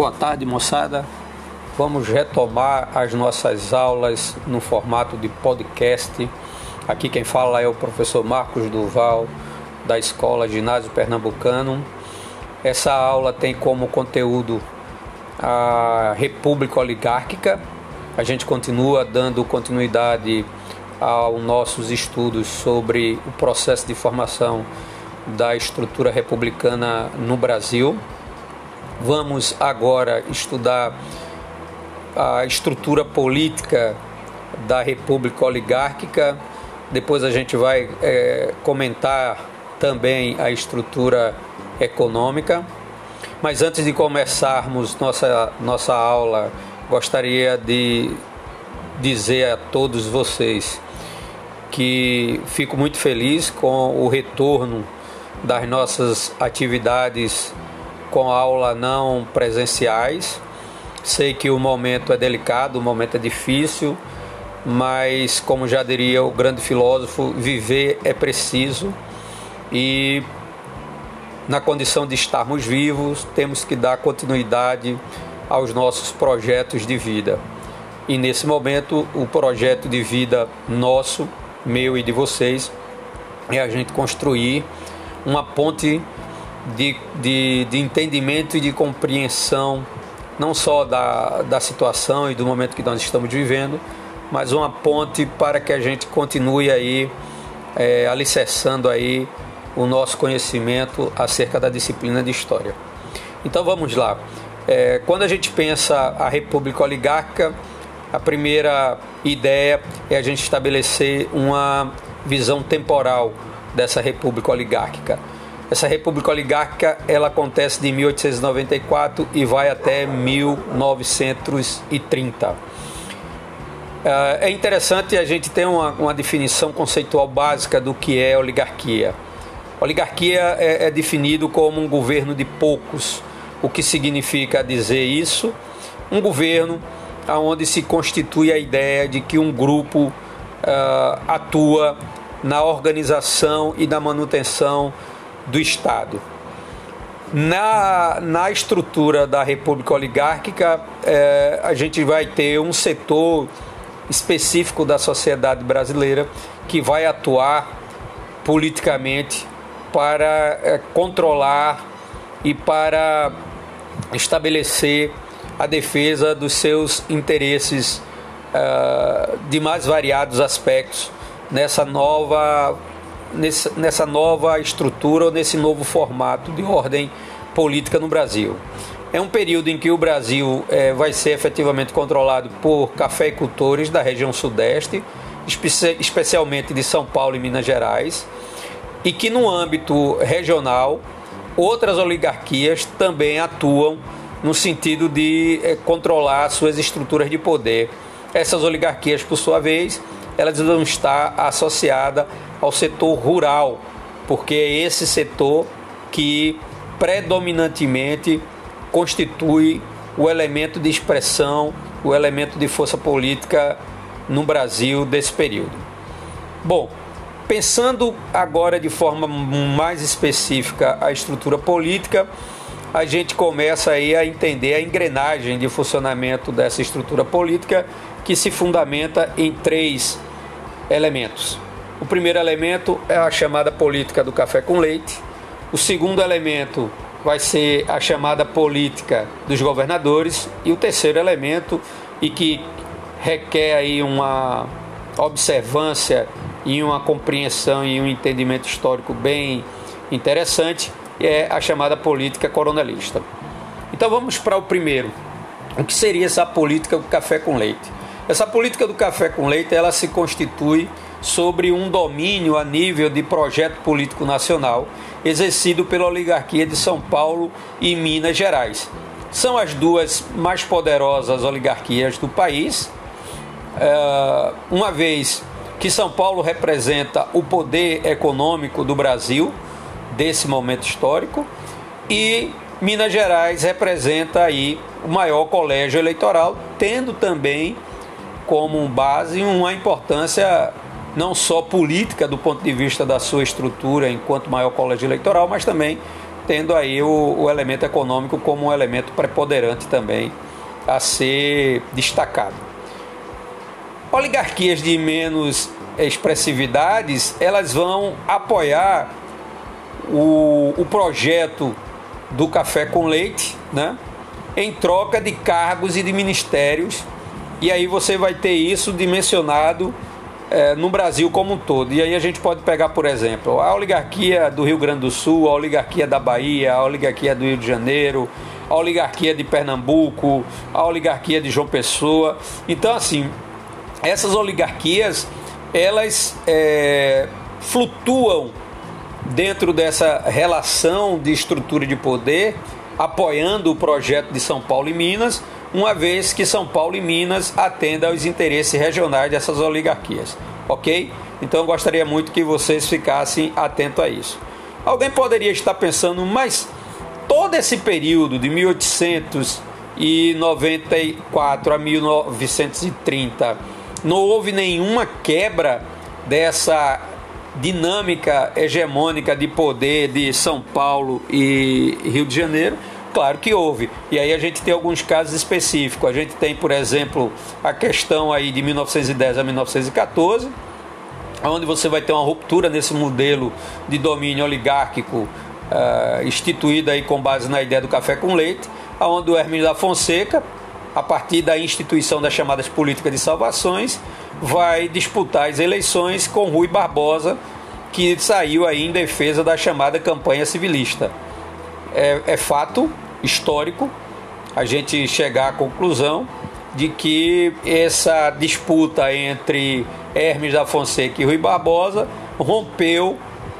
Boa tarde, moçada. Vamos retomar as nossas aulas no formato de podcast. Aqui quem fala é o professor Marcos Duval, da Escola Ginásio Pernambucano. Essa aula tem como conteúdo a República Oligárquica. A gente continua dando continuidade aos nossos estudos sobre o processo de formação da estrutura republicana no Brasil. Vamos agora estudar a estrutura política da República Oligárquica. Depois a gente vai é, comentar também a estrutura econômica. Mas antes de começarmos nossa, nossa aula, gostaria de dizer a todos vocês que fico muito feliz com o retorno das nossas atividades com aula não presenciais. Sei que o momento é delicado, o momento é difícil, mas como já diria o grande filósofo, viver é preciso e na condição de estarmos vivos, temos que dar continuidade aos nossos projetos de vida. E nesse momento, o projeto de vida nosso, meu e de vocês, é a gente construir uma ponte de, de, de entendimento e de compreensão, não só da, da situação e do momento que nós estamos vivendo, mas uma ponte para que a gente continue aí é, alicerçando aí o nosso conhecimento acerca da disciplina de história. Então vamos lá. É, quando a gente pensa a República Oligárquica, a primeira ideia é a gente estabelecer uma visão temporal dessa República Oligárquica. Essa república oligárquica ela acontece de 1894 e vai até 1930. É, é interessante a gente ter uma, uma definição conceitual básica do que é oligarquia. Oligarquia é, é definido como um governo de poucos. O que significa dizer isso? Um governo onde se constitui a ideia de que um grupo uh, atua na organização e na manutenção do Estado. Na, na estrutura da República Oligárquica, é, a gente vai ter um setor específico da sociedade brasileira que vai atuar politicamente para é, controlar e para estabelecer a defesa dos seus interesses uh, de mais variados aspectos nessa nova nessa nova estrutura ou nesse novo formato de ordem política no Brasil. É um período em que o Brasil é, vai ser efetivamente controlado por cafeicultores da região sudeste, espe especialmente de São Paulo e Minas Gerais, e que no âmbito regional outras oligarquias também atuam no sentido de é, controlar suas estruturas de poder. Essas oligarquias, por sua vez, elas vão estar associadas ao setor rural, porque é esse setor que predominantemente constitui o elemento de expressão, o elemento de força política no Brasil desse período. Bom, pensando agora de forma mais específica a estrutura política, a gente começa aí a entender a engrenagem de funcionamento dessa estrutura política que se fundamenta em três elementos. O primeiro elemento é a chamada política do café com leite. O segundo elemento vai ser a chamada política dos governadores. E o terceiro elemento, e que requer aí uma observância e uma compreensão e um entendimento histórico bem interessante, é a chamada política coronelista. Então vamos para o primeiro. O que seria essa política do café com leite? Essa política do café com leite, ela se constitui sobre um domínio a nível de projeto político nacional exercido pela oligarquia de São Paulo e Minas Gerais. São as duas mais poderosas oligarquias do país, é, uma vez que São Paulo representa o poder econômico do Brasil desse momento histórico e Minas Gerais representa aí o maior colégio eleitoral, tendo também como base uma importância não só política do ponto de vista da sua estrutura enquanto maior colégio eleitoral, mas também tendo aí o, o elemento econômico como um elemento preponderante também a ser destacado. Oligarquias de menos expressividades, elas vão apoiar o, o projeto do café com leite, né? em troca de cargos e de ministérios, e aí você vai ter isso dimensionado é, no Brasil como um todo. E aí a gente pode pegar, por exemplo, a oligarquia do Rio Grande do Sul, a oligarquia da Bahia, a oligarquia do Rio de Janeiro, a oligarquia de Pernambuco, a oligarquia de João Pessoa. Então, assim, essas oligarquias elas é, flutuam dentro dessa relação de estrutura de poder, apoiando o projeto de São Paulo e Minas, uma vez que São Paulo e Minas atendem aos interesses regionais dessas oligarquias, ok? Então eu gostaria muito que vocês ficassem atentos a isso. Alguém poderia estar pensando, mas todo esse período de 1894 a 1930 não houve nenhuma quebra dessa dinâmica hegemônica de poder de São Paulo e Rio de Janeiro? Claro que houve. E aí a gente tem alguns casos específicos. A gente tem, por exemplo, a questão aí de 1910 a 1914, onde você vai ter uma ruptura nesse modelo de domínio oligárquico uh, instituído aí com base na ideia do café com leite, onde o Hermínio da Fonseca, a partir da instituição das chamadas políticas de salvações, vai disputar as eleições com Rui Barbosa, que saiu aí em defesa da chamada campanha civilista. É, é fato histórico a gente chegar à conclusão de que essa disputa entre Hermes da Fonseca e Rui Barbosa rompeu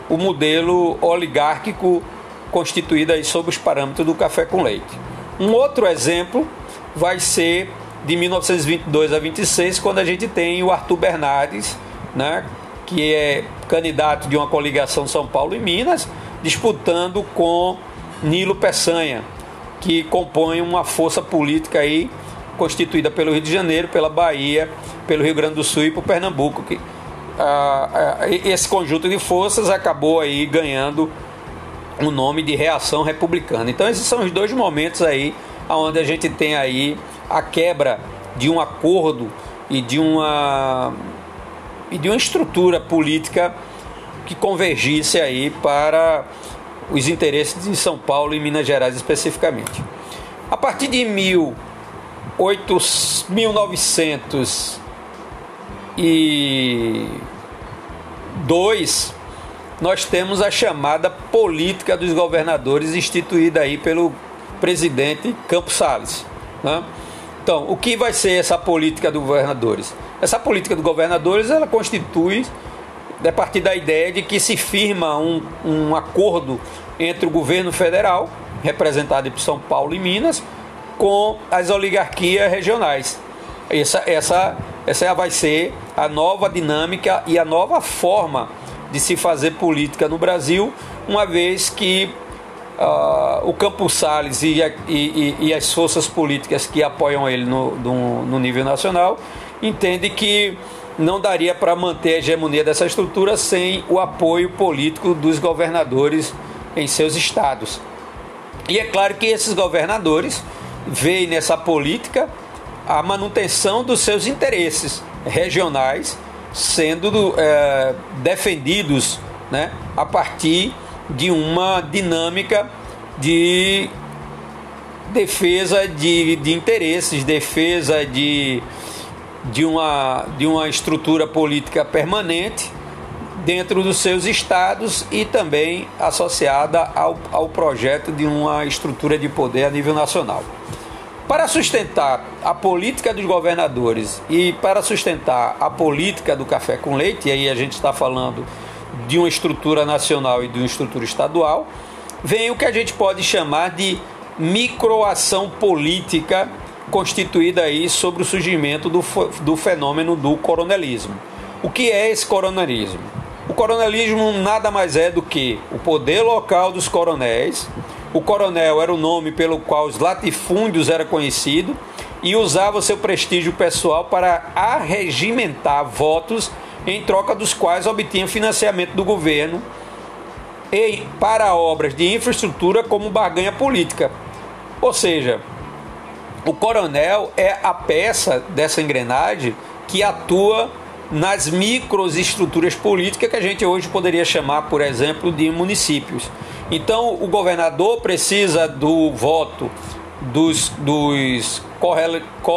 o modelo oligárquico constituído aí sob os parâmetros do café com leite. Um outro exemplo vai ser de 1922 a 26, quando a gente tem o Arthur Bernardes, né, que é candidato de uma coligação São Paulo e Minas, disputando com Nilo Peçanha, que compõe uma força política aí constituída pelo Rio de Janeiro, pela Bahia, pelo Rio Grande do Sul e por Pernambuco. Que, ah, esse conjunto de forças acabou aí ganhando o nome de reação republicana. Então esses são os dois momentos aí onde a gente tem aí a quebra de um acordo e de uma e de uma estrutura política que convergisse aí para os interesses de São Paulo e Minas Gerais especificamente. A partir de 1902 nós temos a chamada política dos governadores instituída aí pelo presidente Campos Salles. Né? Então, o que vai ser essa política dos governadores? Essa política dos governadores ela constitui a partir da ideia de que se firma um, um acordo entre o governo federal, representado por São Paulo e Minas, com as oligarquias regionais. Essa, essa, essa vai ser a nova dinâmica e a nova forma de se fazer política no Brasil, uma vez que uh, o Campos Salles e, e, e, as forças políticas que apoiam ele no, no, no nível nacional entendem que não daria para manter a hegemonia dessa estrutura sem o apoio político dos governadores em seus estados. E é claro que esses governadores veem nessa política a manutenção dos seus interesses regionais sendo é, defendidos né, a partir de uma dinâmica de defesa de, de interesses, defesa de, de, uma, de uma estrutura política permanente dentro dos seus estados e também associada ao, ao projeto de uma estrutura de poder a nível nacional. Para sustentar a política dos governadores e para sustentar a política do café com leite, e aí a gente está falando de uma estrutura nacional e de uma estrutura estadual, vem o que a gente pode chamar de microação política constituída aí sobre o surgimento do, do fenômeno do coronelismo. O que é esse coronelismo? O coronelismo nada mais é do que o poder local dos coronéis. O coronel era o nome pelo qual os latifúndios era conhecido e usava seu prestígio pessoal para arregimentar votos em troca dos quais obtinha financiamento do governo e para obras de infraestrutura como barganha política. Ou seja, o coronel é a peça dessa engrenagem que atua nas microestruturas políticas que a gente hoje poderia chamar, por exemplo, de municípios. Então, o governador precisa do voto dos, dos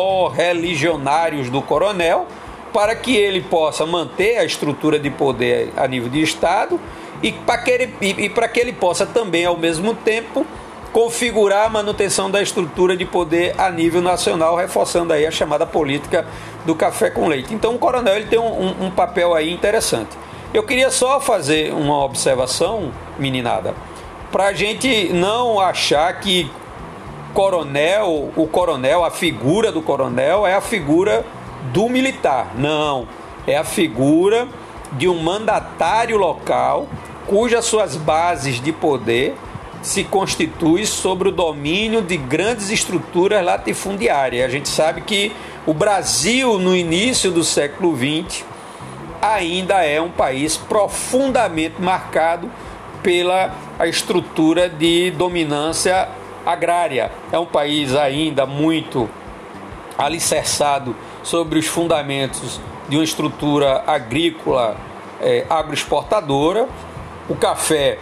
correligionários do coronel para que ele possa manter a estrutura de poder a nível de Estado e para que e que ele possa também, ao mesmo tempo, configurar a manutenção da estrutura de poder a nível nacional, reforçando aí a chamada política do café com leite. Então o coronel ele tem um, um, papel aí interessante. Eu queria só fazer uma observação, meninada, para a gente não achar que coronel, o coronel, a figura do coronel é a figura do militar. Não, é a figura de um mandatário local cujas suas bases de poder se constitui sobre o domínio de grandes estruturas latifundiárias. A gente sabe que o Brasil, no início do século XX, ainda é um país profundamente marcado pela estrutura de dominância agrária. É um país ainda muito alicerçado sobre os fundamentos de uma estrutura agrícola é, agroexportadora. O café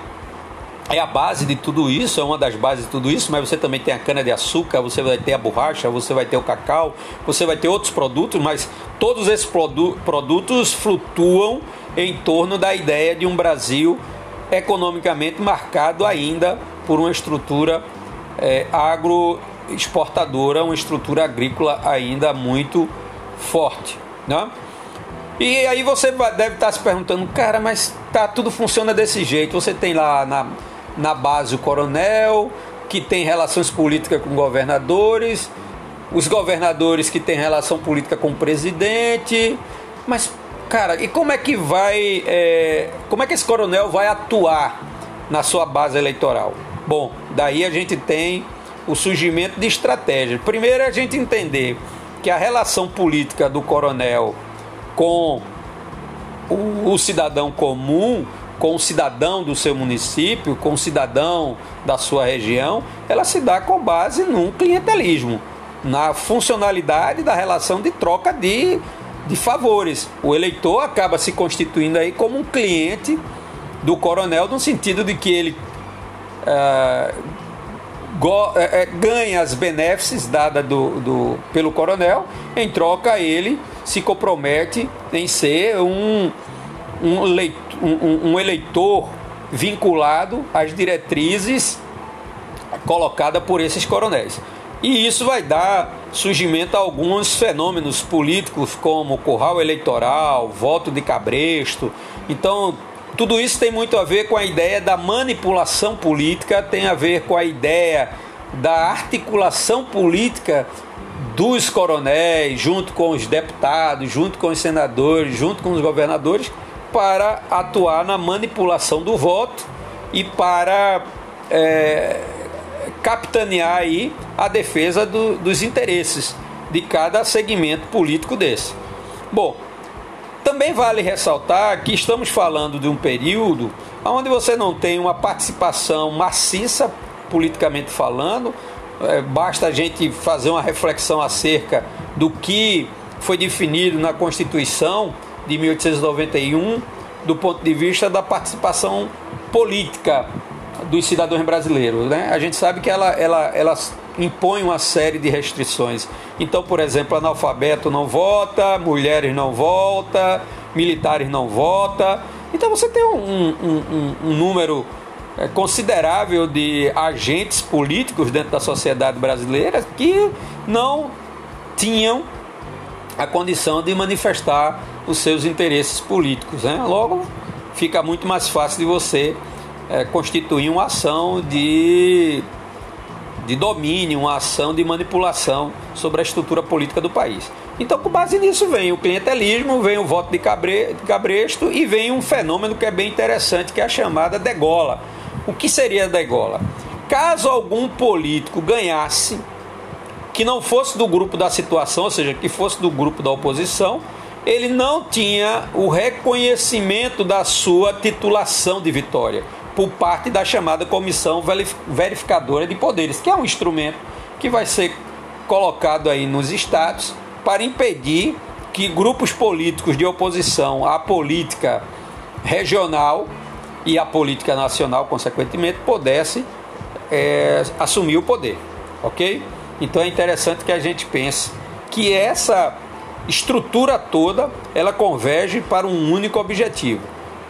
é a base de tudo isso, é uma das bases de tudo isso, mas você também tem a cana-de-açúcar, você vai ter a borracha, você vai ter o cacau, você vai ter outros produtos, mas todos esses produ produtos flutuam em torno da ideia de um Brasil economicamente marcado ainda por uma estrutura é, agroexportadora, uma estrutura agrícola ainda muito forte. Né? E aí você deve estar se perguntando, cara, mas tá, tudo funciona desse jeito. Você tem lá na, na base o coronel, que tem relações políticas com governadores, os governadores que têm relação política com o presidente. Mas, cara, e como é que vai. É, como é que esse coronel vai atuar na sua base eleitoral? Bom, daí a gente tem o surgimento de estratégias. Primeiro a gente entender que a relação política do coronel com o, o cidadão comum com o cidadão do seu município, com o cidadão da sua região, ela se dá com base num clientelismo, na funcionalidade da relação de troca de, de favores. O eleitor acaba se constituindo aí como um cliente do coronel, no sentido de que ele é, go, é, ganha as benefícios dadas do, do, pelo coronel, em troca ele se compromete em ser um, um, leitor um, um eleitor vinculado às diretrizes colocadas por esses coronéis. E isso vai dar surgimento a alguns fenômenos políticos, como curral eleitoral, voto de cabresto. Então, tudo isso tem muito a ver com a ideia da manipulação política, tem a ver com a ideia da articulação política dos coronéis, junto com os deputados, junto com os senadores, junto com os governadores, para atuar na manipulação do voto e para é, capitanear aí a defesa do, dos interesses de cada segmento político desse. Bom, também vale ressaltar que estamos falando de um período onde você não tem uma participação maciça, politicamente falando, é, basta a gente fazer uma reflexão acerca do que foi definido na Constituição de 1891 do ponto de vista da participação política dos cidadãos brasileiros. Né? A gente sabe que ela, ela, ela impõe uma série de restrições. Então, por exemplo, analfabeto não vota, mulheres não votam, militares não votam. Então você tem um, um, um, um número é, considerável de agentes políticos dentro da sociedade brasileira que não tinham a condição de manifestar os seus interesses políticos. Né? Logo, fica muito mais fácil de você é, constituir uma ação de, de domínio, uma ação de manipulação sobre a estrutura política do país. Então, com base nisso, vem o clientelismo, vem o voto de, cabre, de cabresto e vem um fenômeno que é bem interessante, que é a chamada degola. O que seria a degola? Caso algum político ganhasse que não fosse do grupo da situação, ou seja, que fosse do grupo da oposição, ele não tinha o reconhecimento da sua titulação de vitória. por parte da chamada Comissão Verificadora de Poderes, que é um instrumento que vai ser colocado aí nos estados para impedir que grupos políticos de oposição à política regional e à política nacional, consequentemente, pudessem é, assumir o poder, ok? Então é interessante que a gente pense que essa estrutura toda ela converge para um único objetivo.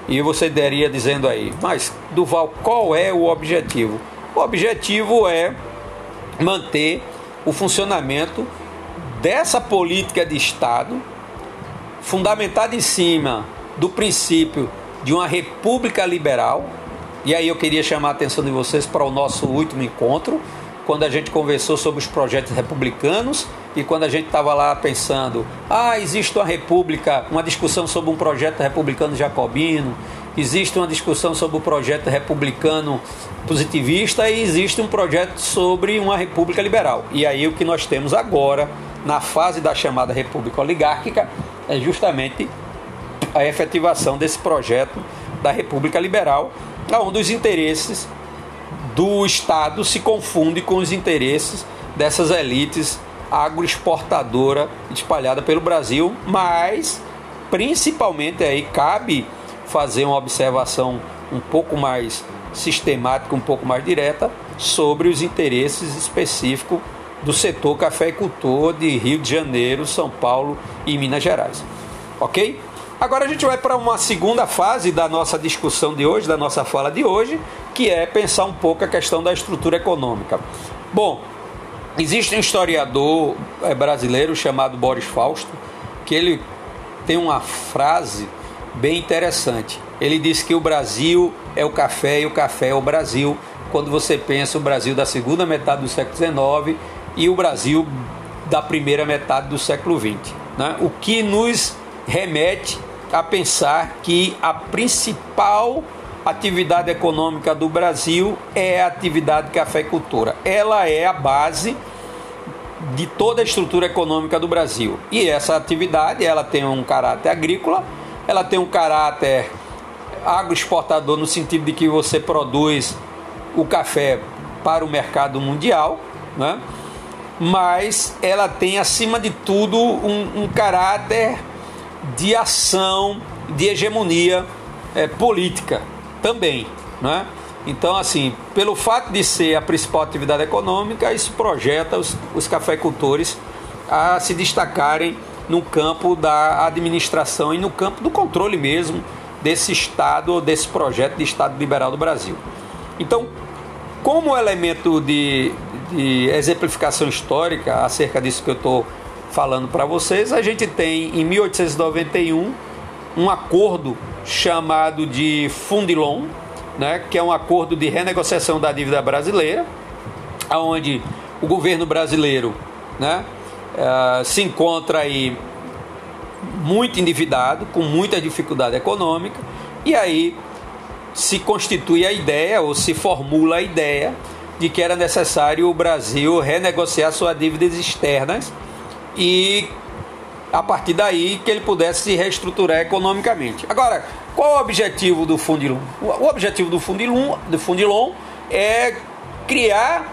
E você daria dizendo aí, mas Duval, qual é o objetivo? O objetivo é manter o funcionamento dessa política de Estado fundamentada em cima do princípio de uma república liberal. E aí eu queria chamar a atenção de vocês para o nosso último encontro, quando a gente conversou sobre os projetos republicanos e quando a gente estava lá pensando, ah, existe uma república, uma discussão sobre um projeto republicano jacobino, existe uma discussão sobre o projeto republicano positivista e existe um projeto sobre uma república liberal. E aí o que nós temos agora, na fase da chamada república oligárquica, é justamente a efetivação desse projeto da república liberal, onde os interesses do Estado se confundem com os interesses dessas elites agroexportadora espalhada pelo Brasil, mas principalmente aí cabe fazer uma observação um pouco mais sistemática, um pouco mais direta sobre os interesses específicos do setor cafeicultor de Rio de Janeiro, São Paulo e Minas Gerais. OK? Agora a gente vai para uma segunda fase da nossa discussão de hoje, da nossa fala de hoje, que é pensar um pouco a questão da estrutura econômica. Bom, Existe um historiador é, brasileiro chamado Boris Fausto, que ele tem uma frase bem interessante. Ele diz que o Brasil é o café e o café é o Brasil. Quando você pensa o Brasil da segunda metade do século XIX e o Brasil da primeira metade do século XX. Né? O que nos remete a pensar que a principal atividade econômica do Brasil é a atividade cafeicultura. Ela é a base de toda a estrutura econômica do Brasil. E essa atividade, ela tem um caráter agrícola, ela tem um caráter agroexportador no sentido de que você produz o café para o mercado mundial, né? mas ela tem acima de tudo um, um caráter de ação, de hegemonia é, política também. Né? Então, assim, pelo fato de ser a principal atividade econômica, isso projeta os, os cafeicultores a se destacarem no campo da administração e no campo do controle mesmo desse Estado, desse projeto de Estado liberal do Brasil. Então, como elemento de, de exemplificação histórica acerca disso que eu estou falando para vocês, a gente tem em 1891 um acordo chamado de Fundilon, né, que é um acordo de renegociação da dívida brasileira, onde o governo brasileiro né, uh, se encontra aí muito endividado, com muita dificuldade econômica, e aí se constitui a ideia, ou se formula a ideia, de que era necessário o Brasil renegociar suas dívidas externas e a partir daí que ele pudesse se reestruturar economicamente. Agora, qual o objetivo do Fundilon? O objetivo do Fundilon, do Fundilon é criar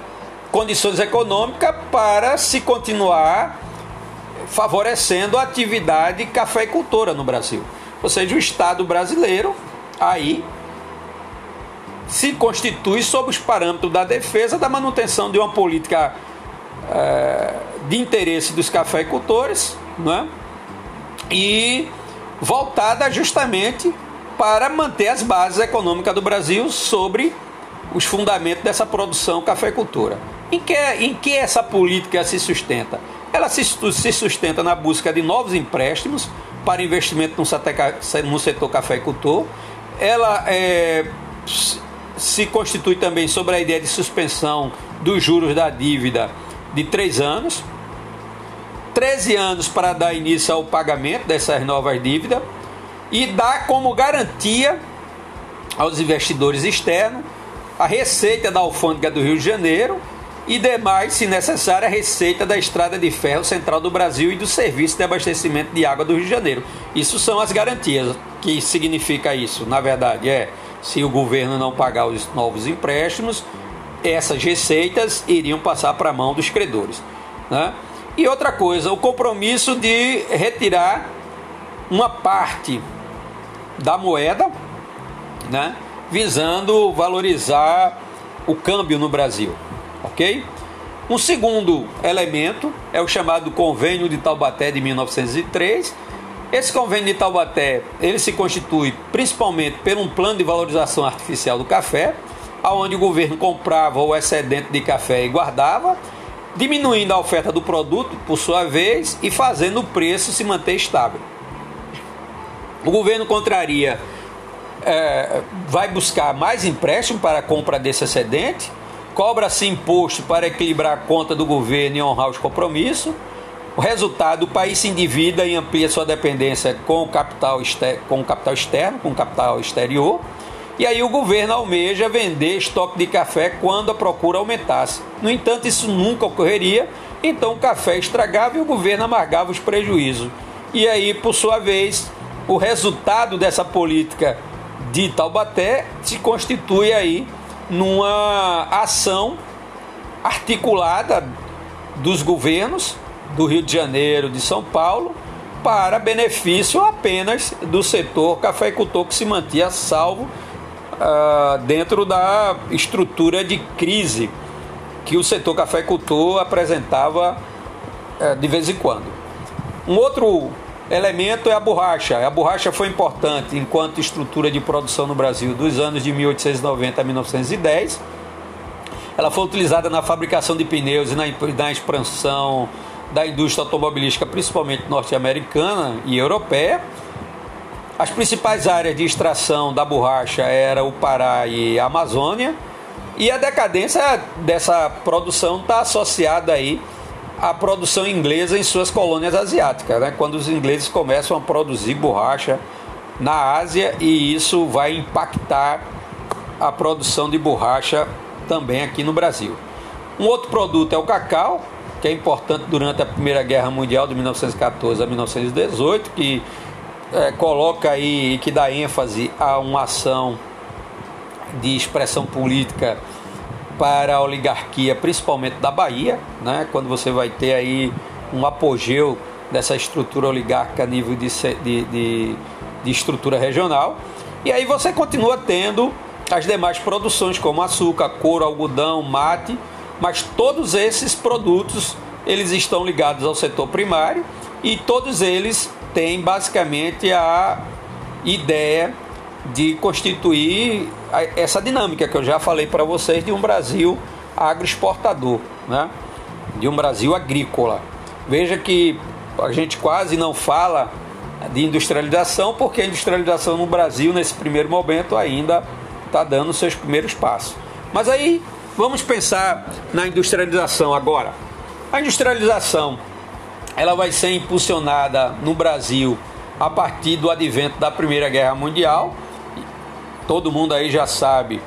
condições econômicas para se continuar favorecendo a atividade cafeicultora no Brasil. Ou seja, o Estado brasileiro aí se constitui sob os parâmetros da defesa da manutenção de uma política é, de interesse dos cafeicultores é? e voltada justamente para manter as bases econômicas do Brasil sobre os fundamentos dessa produção cafeicultura. Em que, em que essa política se sustenta? Ela se, se sustenta na busca de novos empréstimos para investimento no no setor cafeicultor. Ela é, se constitui também sobre a ideia de suspensão dos juros da dívida de três anos, 13 anos para dar início ao pagamento dessas novas dívidas e dá como garantia aos investidores externos a receita da alfândega do Rio de Janeiro e demais, se necessário, a receita da estrada de ferro central do Brasil e do serviço de abastecimento de água do Rio de Janeiro. Isso são as garantias. que significa isso? Na verdade, é Se o governo não pagar os novos empréstimos, essas receitas iriam passar para a mão dos credores. Né? E outra coisa, o compromisso de retirar uma parte da moeda, né, visando valorizar o câmbio no Brasil, ok? Um segundo elemento é o chamado Convênio de Taubaté de 1903. Esse convênio de Taubaté ele se constitui principalmente por um plano de valorização artificial do café, aonde o governo comprava o excedente de café e guardava, diminuindo a oferta do produto por sua vez e fazendo o preço se manter estável. O governo contraria, é, vai buscar mais empréstimo para a compra desse excedente, cobra-se imposto para equilibrar a conta do governo e honrar os compromissos. O resultado, o país se endivida e amplia sua dependência com o capital, com o capital externo, com o capital exterior. E aí o governo almeja vender estoque de café quando a procura aumentasse. No entanto, isso nunca ocorreria, então o café estragava e o governo amargava os prejuízos. E aí, por sua vez, o resultado dessa política de Taubaté se constitui aí numa ação articulada dos governos do Rio de Janeiro, de São Paulo, para benefício apenas do setor cafeicultor que se mantinha salvo uh, dentro da estrutura de crise que o setor cafeicultor apresentava uh, de vez em quando. Um outro elemento é a borracha. A borracha foi importante enquanto estrutura de produção no Brasil dos anos de 1890 a 1910. Ela foi utilizada na fabricação de pneus e na, na expansão da indústria automobilística, principalmente norte-americana e europeia. As principais áreas de extração da borracha eram o Pará e a Amazônia. E a decadência dessa produção está associada aí a produção inglesa em suas colônias asiáticas, né? quando os ingleses começam a produzir borracha na Ásia e isso vai impactar a produção de borracha também aqui no Brasil. Um outro produto é o cacau, que é importante durante a Primeira Guerra Mundial de 1914 a 1918, que é, coloca aí, que dá ênfase a uma ação de expressão política para a oligarquia, principalmente da Bahia, né? quando você vai ter aí um apogeu dessa estrutura oligárquica a nível de, de, de, de estrutura regional. E aí você continua tendo as demais produções como açúcar, couro, algodão, mate, mas todos esses produtos eles estão ligados ao setor primário e todos eles têm basicamente a ideia de constituir essa dinâmica que eu já falei para vocês de um Brasil agroexportador, né? de um Brasil agrícola. Veja que a gente quase não fala de industrialização, porque a industrialização no Brasil, nesse primeiro momento, ainda está dando seus primeiros passos. Mas aí vamos pensar na industrialização agora. A industrialização ela vai ser impulsionada no Brasil a partir do advento da Primeira Guerra Mundial todo mundo aí já sabe,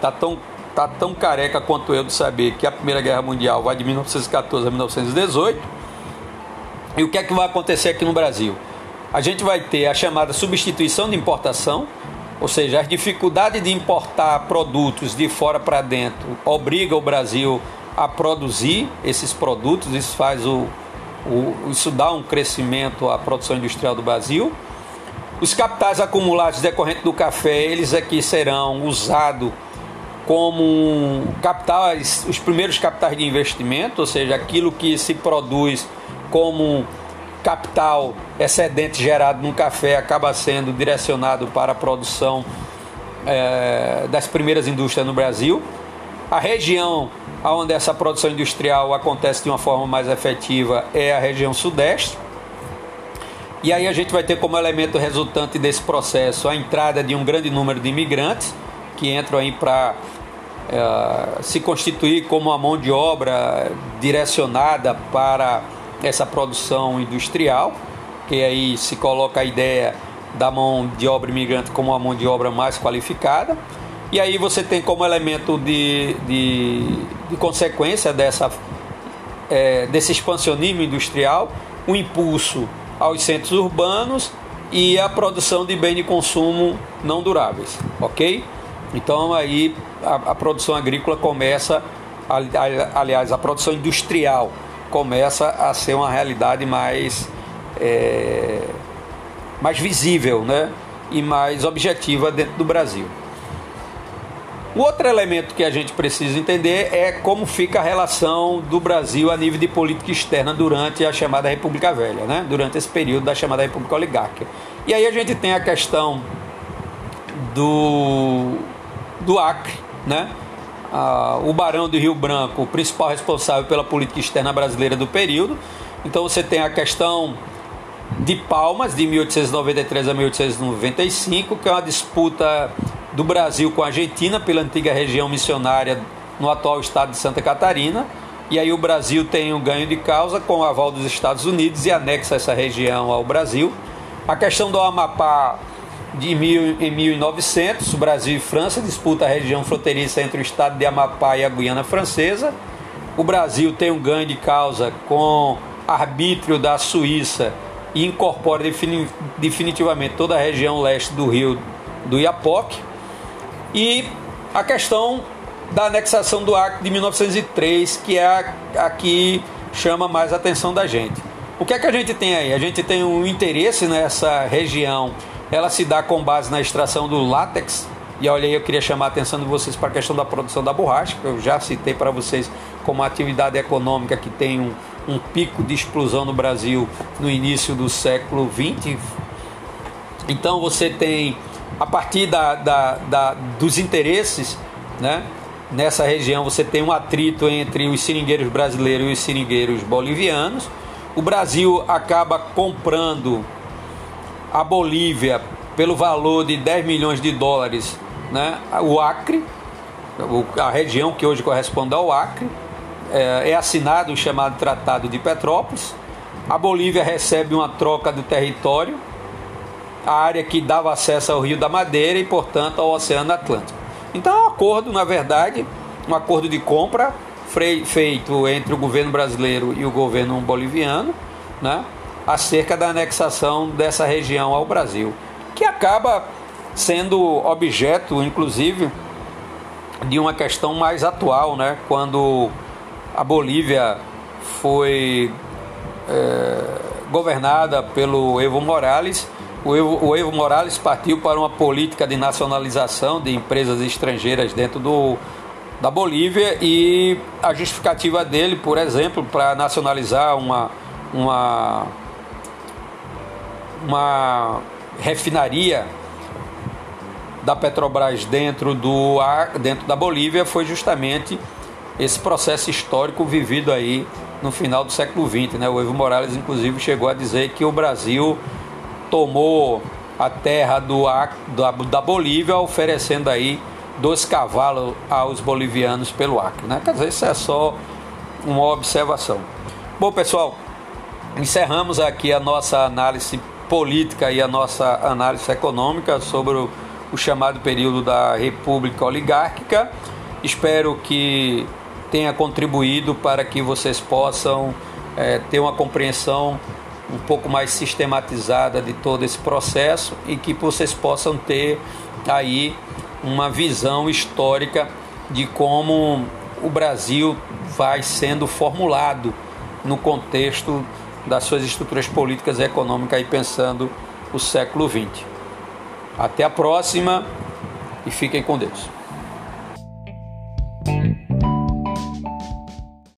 tá tão, tá tão careca quanto eu de saber que a Primeira Guerra Mundial vai de 1914 a 1918. E o que é que vai acontecer aqui no Brasil? A gente vai ter a chamada substituição de importação, ou seja, as dificuldades de importar produtos de fora para dentro obriga o Brasil a produzir esses produtos, isso faz o, o, isso dá um crescimento à produção industrial do Brasil. Os capitais acumulados decorrentes do café, eles aqui serão usados como capitais, os primeiros capitais de investimento, ou seja, aquilo que se produz como capital excedente gerado no café acaba sendo direcionado para a produção é, das primeiras indústrias no Brasil. A região onde essa produção industrial acontece de uma forma mais efetiva é a região sudeste. E aí a gente vai ter como elemento resultante desse processo a entrada de um grande número de imigrantes que entram aí para é, se constituir como uma mão de obra direcionada para essa produção industrial, que aí se coloca a ideia da mão de obra imigrante como uma mão de obra mais qualificada. E aí você tem como elemento de, de, de consequência dessa, é, desse expansionismo industrial o impulso aos centros urbanos e a produção de bens de consumo não duráveis, ok? Então aí a, a produção agrícola começa, aliás, a produção industrial começa a ser uma realidade mais, é, mais visível né? e mais objetiva dentro do Brasil. O outro elemento que a gente precisa entender é como fica a relação do Brasil a nível de política externa durante a chamada República Velha, né? durante esse período da chamada República Oligárquica. E aí a gente tem a questão do, do Acre, né? Ah, o Barão do Rio Branco, o principal responsável pela política externa brasileira do período. Então você tem a questão de Palmas, de 1893 a 1895, que é uma disputa do Brasil com a Argentina pela antiga região missionária no atual estado de Santa Catarina. E aí o Brasil tem um ganho de causa com o aval dos Estados Unidos e anexa essa região ao Brasil. A questão do Amapá de mil, em 1900, o Brasil e França disputam a região fronteiriça entre o estado de Amapá e a Guiana Francesa. O Brasil tem um ganho de causa com arbítrio da Suíça e incorpora definitivamente toda a região leste do rio do Iapoque. E a questão da anexação do Acre de 1903, que é a, a que chama mais a atenção da gente. O que é que a gente tem aí? A gente tem um interesse nessa região ela se dá com base na extração do látex. E olha aí, eu queria chamar a atenção de vocês para a questão da produção da borracha, que eu já citei para vocês como atividade econômica que tem um, um pico de explosão no Brasil no início do século XX. Então você tem, a partir da, da, da, dos interesses, né? nessa região você tem um atrito entre os seringueiros brasileiros e os seringueiros bolivianos. O Brasil acaba comprando a Bolívia pelo valor de 10 milhões de dólares, né? o Acre, a região que hoje corresponde ao Acre, é, é assinado o chamado Tratado de Petrópolis. A Bolívia recebe uma troca do território, a área que dava acesso ao Rio da Madeira e, portanto, ao Oceano Atlântico. Então, é um acordo, na verdade, um acordo de compra feito entre o governo brasileiro e o governo boliviano, né? acerca da anexação dessa região ao Brasil, que acaba sendo objeto, inclusive, de uma questão mais atual, né? quando a Bolívia foi é, governada pelo Evo Morales. O Evo, o Evo Morales partiu para uma política de nacionalização de empresas estrangeiras dentro do, da Bolívia e a justificativa dele, por exemplo, para nacionalizar uma, uma uma refinaria da Petrobras dentro, do, dentro da Bolívia foi justamente esse processo histórico vivido aí no final do século XX. Né? O Evo Morales, inclusive, chegou a dizer que o Brasil tomou a terra do, da, da Bolívia, oferecendo aí dois cavalos aos bolivianos pelo Acre. Né? Quer dizer, isso é só uma observação. Bom, pessoal, encerramos aqui a nossa análise política e a nossa análise econômica sobre o, o chamado período da República Oligárquica. Espero que tenha contribuído para que vocês possam é, ter uma compreensão um pouco mais sistematizada de todo esse processo e que vocês possam ter aí uma visão histórica de como o Brasil vai sendo formulado no contexto das suas estruturas políticas e econômicas aí pensando o século XX. Até a próxima e fiquem com Deus.